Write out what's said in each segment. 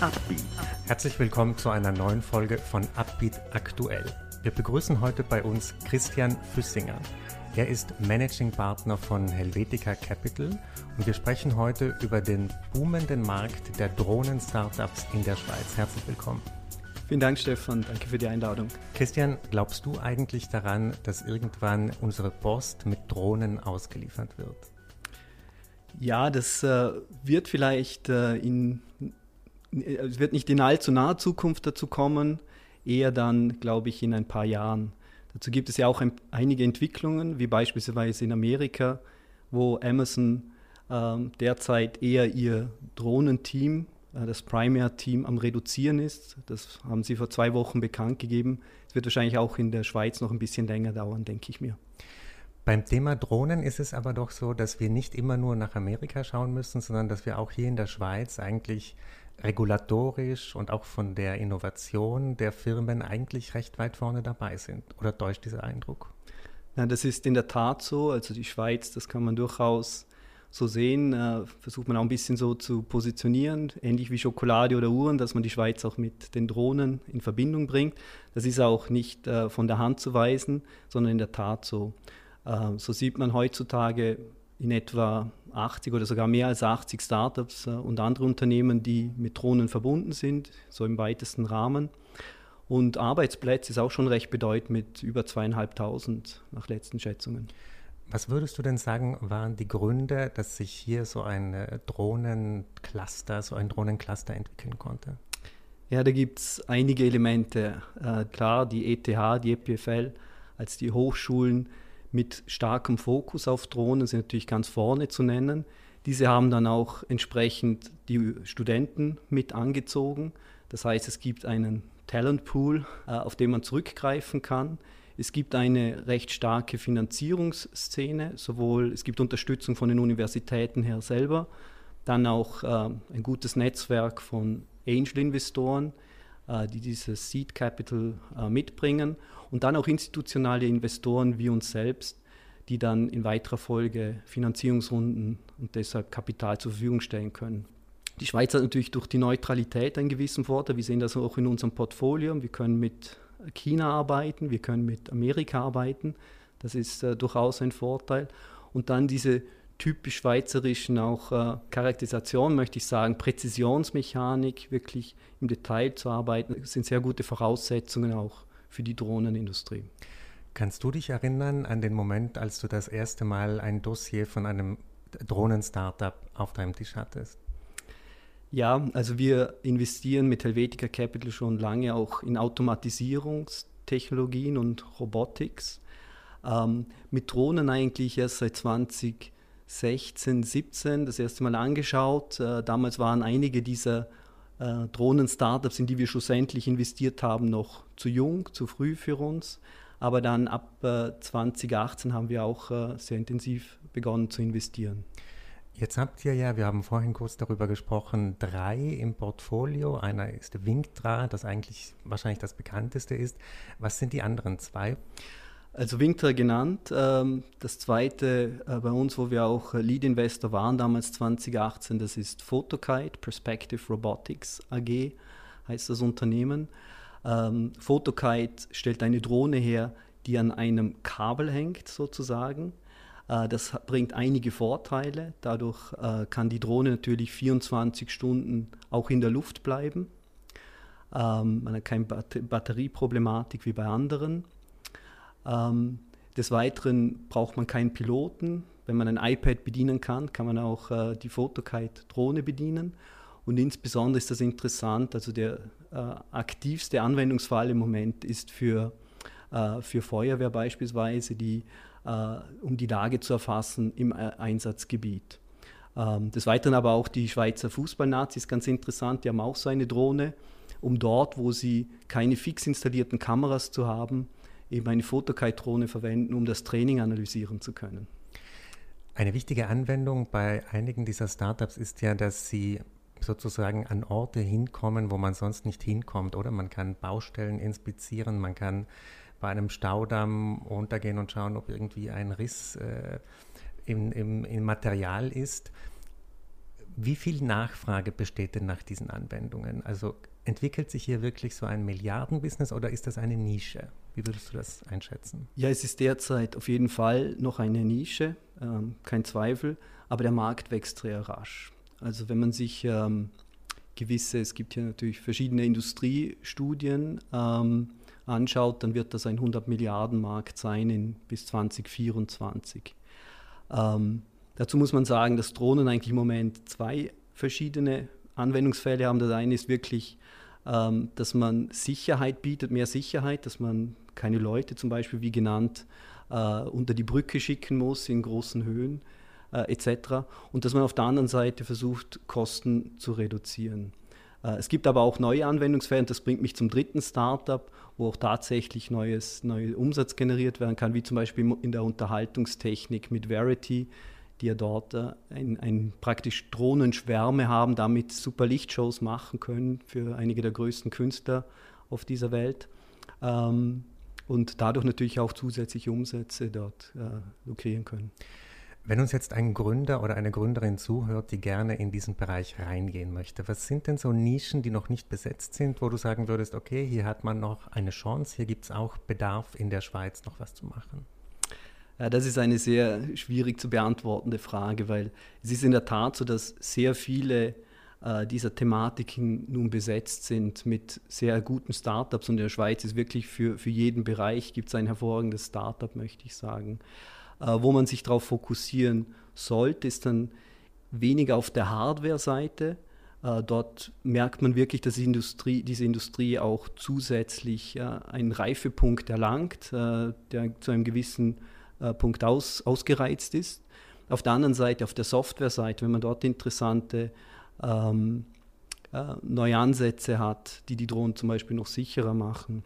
Upbeat. Herzlich willkommen zu einer neuen Folge von Upbeat Aktuell. Wir begrüßen heute bei uns Christian Füssinger. Er ist Managing Partner von Helvetica Capital und wir sprechen heute über den boomenden Markt der Drohnen-Startups in der Schweiz. Herzlich willkommen. Vielen Dank, Stefan. Danke für die Einladung. Christian, glaubst du eigentlich daran, dass irgendwann unsere Post mit Drohnen ausgeliefert wird? Ja, das äh, wird vielleicht äh, in, es wird nicht in allzu naher Zukunft dazu kommen, eher dann, glaube ich, in ein paar Jahren. Dazu gibt es ja auch ein, einige Entwicklungen, wie beispielsweise in Amerika, wo Amazon äh, derzeit eher ihr Drohnenteam, äh, das Primary-Team am Reduzieren ist. Das haben sie vor zwei Wochen bekannt gegeben. Es wird wahrscheinlich auch in der Schweiz noch ein bisschen länger dauern, denke ich mir. Beim Thema Drohnen ist es aber doch so, dass wir nicht immer nur nach Amerika schauen müssen, sondern dass wir auch hier in der Schweiz eigentlich regulatorisch und auch von der Innovation der Firmen eigentlich recht weit vorne dabei sind. Oder täuscht dieser Eindruck? Ja, das ist in der Tat so. Also die Schweiz, das kann man durchaus so sehen, äh, versucht man auch ein bisschen so zu positionieren, ähnlich wie Schokolade oder Uhren, dass man die Schweiz auch mit den Drohnen in Verbindung bringt. Das ist auch nicht äh, von der Hand zu weisen, sondern in der Tat so. Äh, so sieht man heutzutage in etwa 80 oder sogar mehr als 80 Startups äh, und andere Unternehmen, die mit Drohnen verbunden sind, so im weitesten Rahmen. Und Arbeitsplätze ist auch schon recht bedeutend mit über zweieinhalbtausend nach letzten Schätzungen. Was würdest du denn sagen, waren die Gründe, dass sich hier so ein äh, Drohnencluster, so ein Drohnencluster entwickeln konnte? Ja, da gibt es einige Elemente. Äh, klar, die ETH, die EPFL als die Hochschulen mit starkem Fokus auf Drohnen sind natürlich ganz vorne zu nennen. Diese haben dann auch entsprechend die Studenten mit angezogen. Das heißt, es gibt einen Talentpool, äh, auf den man zurückgreifen kann. Es gibt eine recht starke Finanzierungsszene, sowohl es gibt Unterstützung von den Universitäten her selber, dann auch äh, ein gutes Netzwerk von Angel-Investoren, äh, die dieses Seed Capital mitbringen und dann auch institutionelle Investoren wie uns selbst, die dann in weiterer Folge Finanzierungsrunden und deshalb Kapital zur Verfügung stellen können. Die Schweiz hat natürlich durch die Neutralität einen gewissen Vorteil. Wir sehen das auch in unserem Portfolio. Wir können mit China arbeiten, wir können mit Amerika arbeiten. Das ist äh, durchaus ein Vorteil. Und dann diese typisch schweizerischen auch äh, Charakterisation, möchte ich sagen, Präzisionsmechanik, wirklich im Detail zu arbeiten, sind sehr gute Voraussetzungen auch für die Drohnenindustrie. Kannst du dich erinnern an den Moment, als du das erste Mal ein Dossier von einem Drohnen-Startup auf deinem Tisch hattest? Ja, also wir investieren mit Helvetica Capital schon lange auch in Automatisierungstechnologien und Robotics. Ähm, mit Drohnen eigentlich erst seit 2016, 17 das erste Mal angeschaut. Äh, damals waren einige dieser äh, Drohnen-Startups, in die wir schlussendlich investiert haben, noch zu jung, zu früh für uns. Aber dann ab äh, 2018 haben wir auch äh, sehr intensiv begonnen zu investieren. Jetzt habt ihr ja, wir haben vorhin kurz darüber gesprochen, drei im Portfolio. Einer ist Winktra, das eigentlich wahrscheinlich das bekannteste ist. Was sind die anderen zwei? Also Winktra genannt. Ähm, das zweite äh, bei uns, wo wir auch äh, Lead Investor waren, damals 2018, das ist Photokite, Perspective Robotics AG, heißt das Unternehmen. Ähm, Photokite stellt eine Drohne her, die an einem Kabel hängt sozusagen. Äh, das bringt einige Vorteile. Dadurch kann die Drohne natürlich 24 Stunden auch in der Luft bleiben. Ähm, man hat keine Batterieproblematik wie bei anderen. Ähm, des Weiteren braucht man keinen Piloten. Wenn man ein iPad bedienen kann, kann man auch äh, die Photokite-Drohne bedienen. Und insbesondere ist das interessant, also der äh, aktivste Anwendungsfall im Moment ist für, äh, für Feuerwehr beispielsweise, die, äh, um die Lage zu erfassen im äh, Einsatzgebiet. Ähm, des Weiteren aber auch die Schweizer Fußballnazis, ganz interessant, die haben auch so eine Drohne, um dort, wo sie keine fix installierten Kameras zu haben, eben eine Photokite-Drohne verwenden, um das Training analysieren zu können. Eine wichtige Anwendung bei einigen dieser Startups ist ja, dass sie sozusagen an Orte hinkommen, wo man sonst nicht hinkommt, oder? Man kann Baustellen inspizieren, man kann bei einem Staudamm runtergehen und schauen, ob irgendwie ein Riss äh, im, im, im Material ist. Wie viel Nachfrage besteht denn nach diesen Anwendungen? Also entwickelt sich hier wirklich so ein Milliardenbusiness oder ist das eine Nische? Wie würdest du das einschätzen? Ja, es ist derzeit auf jeden Fall noch eine Nische, ähm, kein Zweifel, aber der Markt wächst sehr rasch. Also wenn man sich ähm, gewisse, es gibt hier natürlich verschiedene Industriestudien ähm, anschaut, dann wird das ein 100 Milliarden Markt sein in, bis 2024. Ähm, dazu muss man sagen, dass Drohnen eigentlich im Moment zwei verschiedene Anwendungsfälle haben. Das eine ist wirklich, ähm, dass man Sicherheit bietet, mehr Sicherheit, dass man keine Leute zum Beispiel, wie genannt, äh, unter die Brücke schicken muss in großen Höhen äh, etc. Und dass man auf der anderen Seite versucht, Kosten zu reduzieren. Äh, es gibt aber auch neue Anwendungsfälle und das bringt mich zum dritten Startup, wo auch tatsächlich neues, neuer Umsatz generiert werden kann, wie zum Beispiel in der Unterhaltungstechnik mit Verity, die ja dort ein, ein praktisch Drohnenschwärme haben, damit super Lichtshows machen können für einige der größten Künstler auf dieser Welt. Ähm, und dadurch natürlich auch zusätzliche Umsätze dort äh, lukrieren können. Wenn uns jetzt ein Gründer oder eine Gründerin zuhört, die gerne in diesen Bereich reingehen möchte, was sind denn so Nischen, die noch nicht besetzt sind, wo du sagen würdest, okay, hier hat man noch eine Chance, hier gibt es auch Bedarf in der Schweiz noch was zu machen? Ja, das ist eine sehr schwierig zu beantwortende Frage, weil es ist in der Tat so, dass sehr viele äh, dieser Thematiken nun besetzt sind mit sehr guten Startups und in der Schweiz ist wirklich für, für jeden Bereich gibt es ein hervorragendes Startup, möchte ich sagen. Äh, wo man sich darauf fokussieren sollte, ist dann weniger auf der Hardware-Seite. Äh, dort merkt man wirklich, dass die Industrie, diese Industrie auch zusätzlich einen Reifepunkt erlangt, äh, der zu einem gewissen Punkt aus, ausgereizt ist. Auf der anderen Seite, auf der Software-Seite, wenn man dort interessante ähm, äh, neue Ansätze hat, die die Drohnen zum Beispiel noch sicherer machen,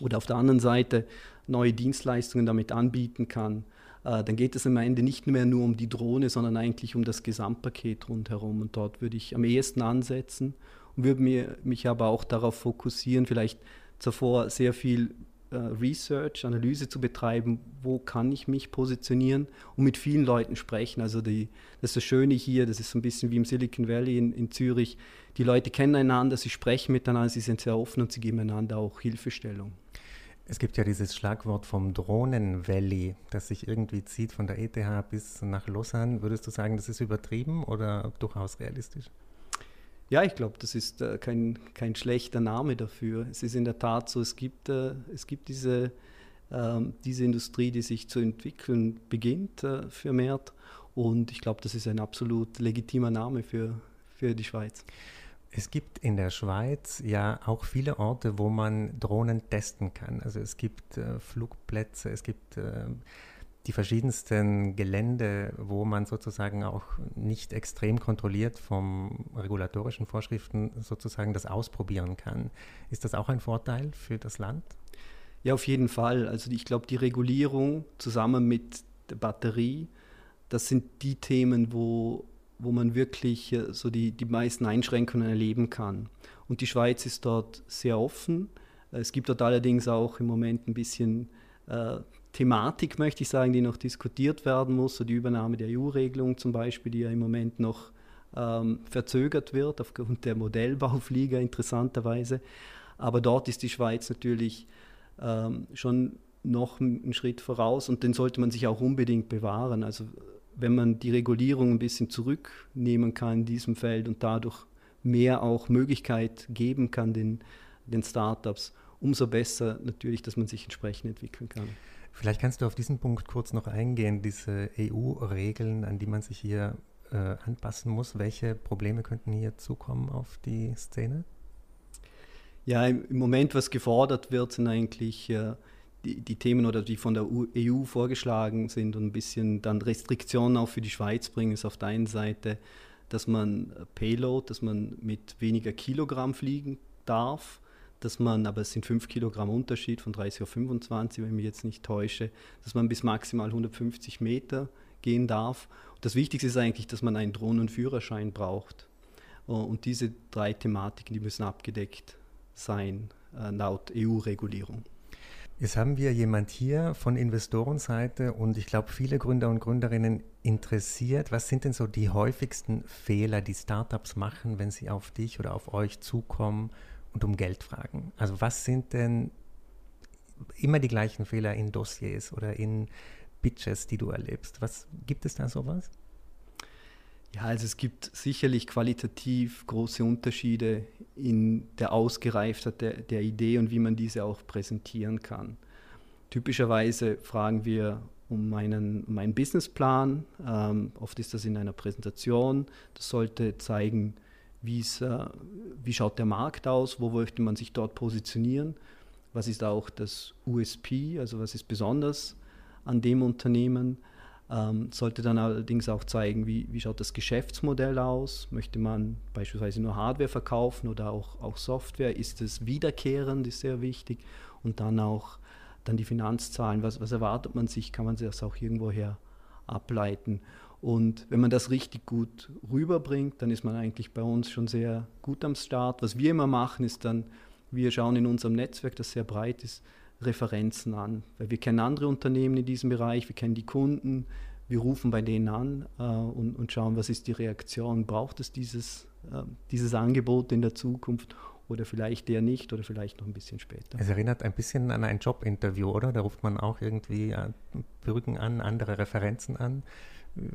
oder auf der anderen Seite neue Dienstleistungen damit anbieten kann, äh, dann geht es am Ende nicht mehr nur um die Drohne, sondern eigentlich um das Gesamtpaket rundherum. Und dort würde ich am ehesten ansetzen und würde mich aber auch darauf fokussieren, vielleicht zuvor sehr viel äh, Research, Analyse zu betreiben, wo kann ich mich positionieren und mit vielen Leuten sprechen. Also die, das ist das Schöne hier, das ist so ein bisschen wie im Silicon Valley in, in Zürich. Die Leute kennen einander, sie sprechen miteinander, sie sind sehr offen und sie geben einander auch Hilfestellung. Es gibt ja dieses Schlagwort vom Drohnen Valley, das sich irgendwie zieht von der ETH bis nach Lausanne. Würdest du sagen, das ist übertrieben oder durchaus realistisch? Ja, ich glaube, das ist äh, kein, kein schlechter Name dafür. Es ist in der Tat so, es gibt, äh, es gibt diese, äh, diese Industrie, die sich zu entwickeln beginnt äh, vermehrt. Und ich glaube, das ist ein absolut legitimer Name für, für die Schweiz. Es gibt in der Schweiz ja auch viele Orte, wo man Drohnen testen kann. Also es gibt äh, Flugplätze, es gibt äh, die verschiedensten Gelände, wo man sozusagen auch nicht extrem kontrolliert vom regulatorischen Vorschriften sozusagen das ausprobieren kann. Ist das auch ein Vorteil für das Land? Ja, auf jeden Fall. Also ich glaube, die Regulierung zusammen mit der Batterie, das sind die Themen, wo wo man wirklich äh, so die, die meisten Einschränkungen erleben kann. Und die Schweiz ist dort sehr offen. Es gibt dort allerdings auch im Moment ein bisschen äh, Thematik, möchte ich sagen, die noch diskutiert werden muss. So die Übernahme der EU-Regelung zum Beispiel, die ja im Moment noch ähm, verzögert wird aufgrund der Modellbauflieger interessanterweise. Aber dort ist die Schweiz natürlich ähm, schon noch einen Schritt voraus und den sollte man sich auch unbedingt bewahren. Also wenn man die Regulierung ein bisschen zurücknehmen kann in diesem Feld und dadurch mehr auch Möglichkeit geben kann den, den Startups, umso besser natürlich, dass man sich entsprechend entwickeln kann. Vielleicht kannst du auf diesen Punkt kurz noch eingehen, diese EU-Regeln, an die man sich hier äh, anpassen muss. Welche Probleme könnten hier zukommen auf die Szene? Ja, im, Moment, was gefordert wird, sind eigentlich äh, die, die, Themen oder die von der EU vorgeschlagen sind und ein bisschen dann Restriktionen auch für die Schweiz bringen, ist auf der einen Seite, dass man Payload, dass man mit weniger Kilogramm fliegen darf, dass man, aber es sind 5 Kilogramm Unterschied von 30 auf 25, wenn ich mich jetzt nicht täusche, dass man bis maximal 150 Meter gehen darf. Und das Wichtigste ist eigentlich, dass man einen Drohnenführerschein braucht. Und diese drei Thematiken, die müssen abgedeckt sein, äh, laut EU-Regulierung. Jetzt haben wir jemand hier von Investorenseite und ich glaube, viele Gründer und Gründerinnen interessiert. Was sind denn so die häufigsten Fehler, die Startups machen, wenn sie auf dich oder auf euch zukommen und um Geld fragen? Also was sind denn immer die gleichen Fehler in Dossiers oder in Pitches, die du erlebst? Was gibt es da sowas? Ja, also es gibt sicherlich qualitativ große Unterschiede in der Ausgereiftheit der, der Idee und wie man diese auch präsentieren kann. Typischerweise fragen wir um einen, um einen Businessplan. Ähm, oft ist das in einer Präsentation. Das sollte zeigen, wie schaut der Markt aus, wo möchte man sich dort positionieren, was ist auch das USP, also was ist besonders an dem Unternehmen ähm, sollte dann allerdings auch zeigen, wie, wie schaut das Geschäftsmodell aus. Möchte man beispielsweise nur Hardware verkaufen oder auch, auch Software? Ist es wiederkehrend, ist sehr wichtig. Und dann auch dann die Finanzzahlen. Was, was erwartet man sich? Kann man das auch irgendwoher ableiten? Und wenn man das richtig gut rüberbringt, dann ist man eigentlich bei uns schon sehr gut am Start. Was wir immer machen, ist dann, wir schauen in unserem Netzwerk, das sehr breit ist, Referenzen an. Weil wir kennen andere Unternehmen in diesem Bereich, wir kennen die Kunden, wir rufen bei denen an äh, und, und, schauen, was ist die Reaktion. Braucht es dieses, äh, dieses Angebot in der Zukunft oder vielleicht eher nicht oder vielleicht noch ein bisschen später. Es erinnert ein bisschen an ein Jobinterview, oder? Da ruft man auch irgendwie äh, Brücken an, andere Referenzen an.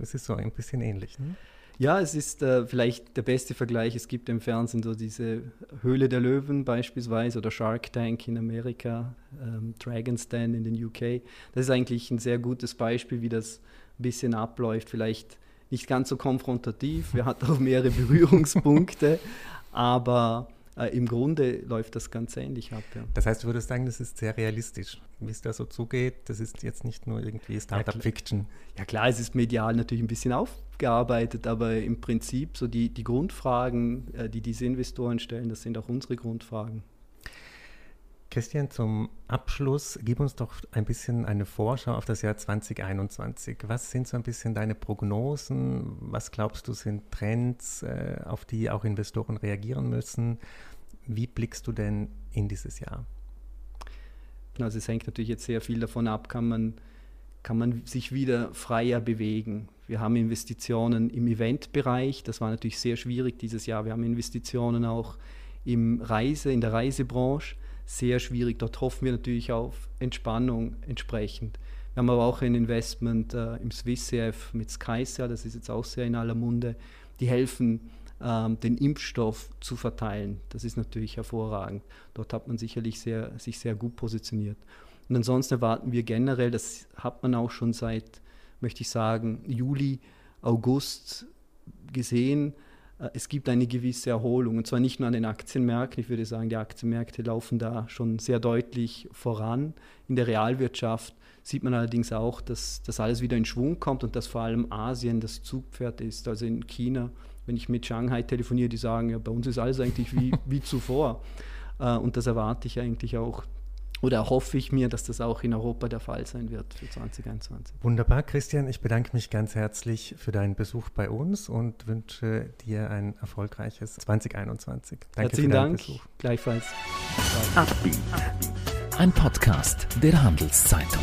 Es ist so ein bisschen ähnlich. Ne? Ja, es ist äh, vielleicht der beste Vergleich. Es gibt im Fernsehen so diese Höhle der Löwen beispielsweise oder Shark Tank in Amerika, ähm, Dragon's Den in den UK. Das ist eigentlich ein sehr gutes Beispiel, wie das ein bisschen abläuft. Vielleicht nicht ganz so konfrontativ. Wir hatten auch mehrere Berührungspunkte, aber äh, im Grunde läuft das ganz ähnlich ab. Ja. Das heißt, du würdest sagen, das ist sehr realistisch, wie es da so zugeht. Das ist jetzt nicht nur irgendwie Startup-Fiction. Ja, ja, klar, es ist medial natürlich ein bisschen aufgearbeitet, aber im Prinzip so die, die Grundfragen, äh, die diese Investoren stellen, das sind auch unsere Grundfragen. Christian, zum Abschluss, gib uns doch ein bisschen eine Vorschau auf das Jahr 2021. Was sind so ein bisschen deine Prognosen? Was glaubst du sind Trends, äh, auf die auch Investoren reagieren müssen? Wie blickst du denn in dieses Jahr? Also es hängt natürlich jetzt sehr viel davon ab, kann man, kann man sich wieder freier bewegen. Wir haben Investitionen im Eventbereich, das war natürlich sehr schwierig dieses Jahr. Wir haben Investitionen auch im Reise, in der Reisebranche sehr schwierig. Dort hoffen wir natürlich auf Entspannung entsprechend. Wir haben aber auch ein Investment äh, im SwissCF mit SkySail, das ist jetzt auch sehr in aller Munde. Die helfen, ähm, den Impfstoff zu verteilen. Das ist natürlich hervorragend. Dort hat man sicherlich sehr, sich sehr gut positioniert. Und ansonsten erwarten wir generell, das hat man auch schon seit, möchte ich sagen, Juli, August gesehen, es gibt eine gewisse Erholung. Und zwar nicht nur an den Aktienmärkten. Ich würde sagen, die Aktienmärkte laufen da schon sehr deutlich voran. In der Realwirtschaft sieht man allerdings auch, dass das alles wieder in Schwung kommt und dass vor allem Asien das Zugpferd ist. Also in China, wenn ich mit Shanghai telefoniere, die sagen, ja, bei uns ist alles eigentlich wie, wie zuvor. Äh, und das erwarte ich eigentlich auch oder hoffe ich mir, dass das auch in Europa der Fall sein wird für 2021. Wunderbar, Christian. Ich bedanke mich ganz herzlich für deinen Besuch bei uns und wünsche dir ein erfolgreiches 2021. Danke Herzlichen für deinen Dank. Besuch. Gleichfalls. Ein Podcast der Handelszeitung.